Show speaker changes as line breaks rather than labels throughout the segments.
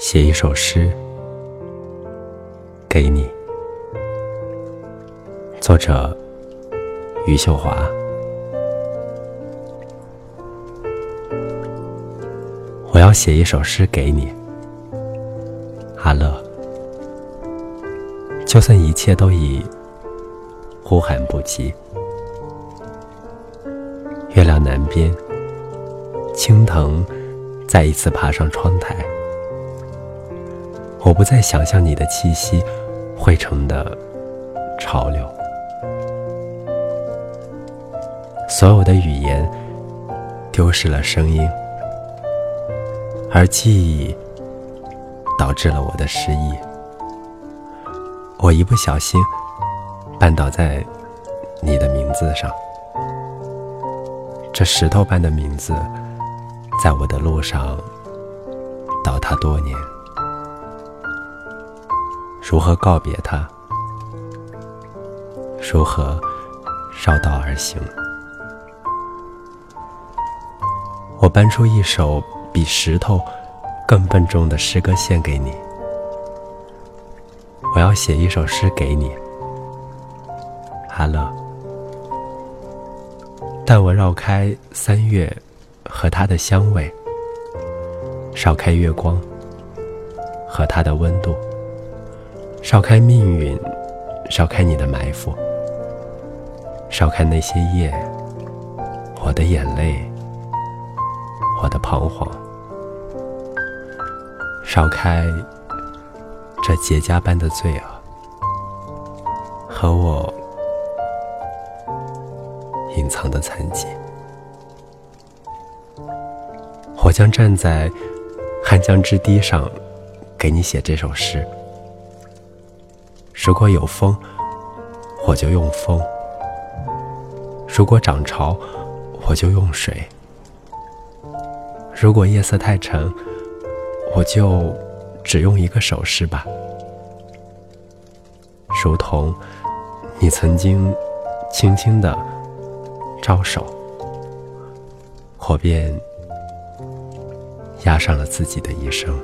写一首诗给你，作者余秀华。我要写一首诗给你，阿乐。就算一切都已呼喊不及，月亮南边，青藤再一次爬上窗台。我不再想象你的气息汇成的潮流，所有的语言丢失了声音，而记忆导致了我的失忆。我一不小心绊倒在你的名字上，这石头般的名字，在我的路上倒塌多年。如何告别他？如何绕道而行？我搬出一首比石头更笨重的诗歌献给你。我要写一首诗给你，哈乐。但我绕开三月和它的香味，绕开月光和它的温度。烧开命运，烧开你的埋伏，烧开那些夜，我的眼泪，我的彷徨，烧开这结痂般的罪恶和我隐藏的残疾。我将站在汉江之堤上，给你写这首诗。如果有风，我就用风；如果涨潮，我就用水；如果夜色太沉，我就只用一个手势吧，如同你曾经轻轻的招手，我便押上了自己的一生。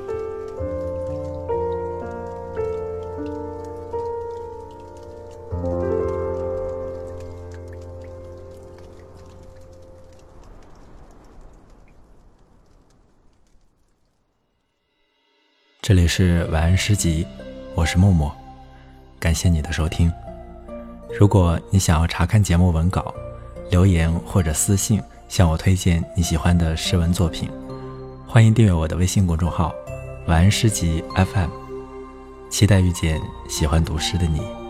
这里是晚安诗集，我是默默，感谢你的收听。如果你想要查看节目文稿，留言或者私信向我推荐你喜欢的诗文作品，欢迎订阅我的微信公众号“晚安诗集 FM”，期待遇见喜欢读诗的你。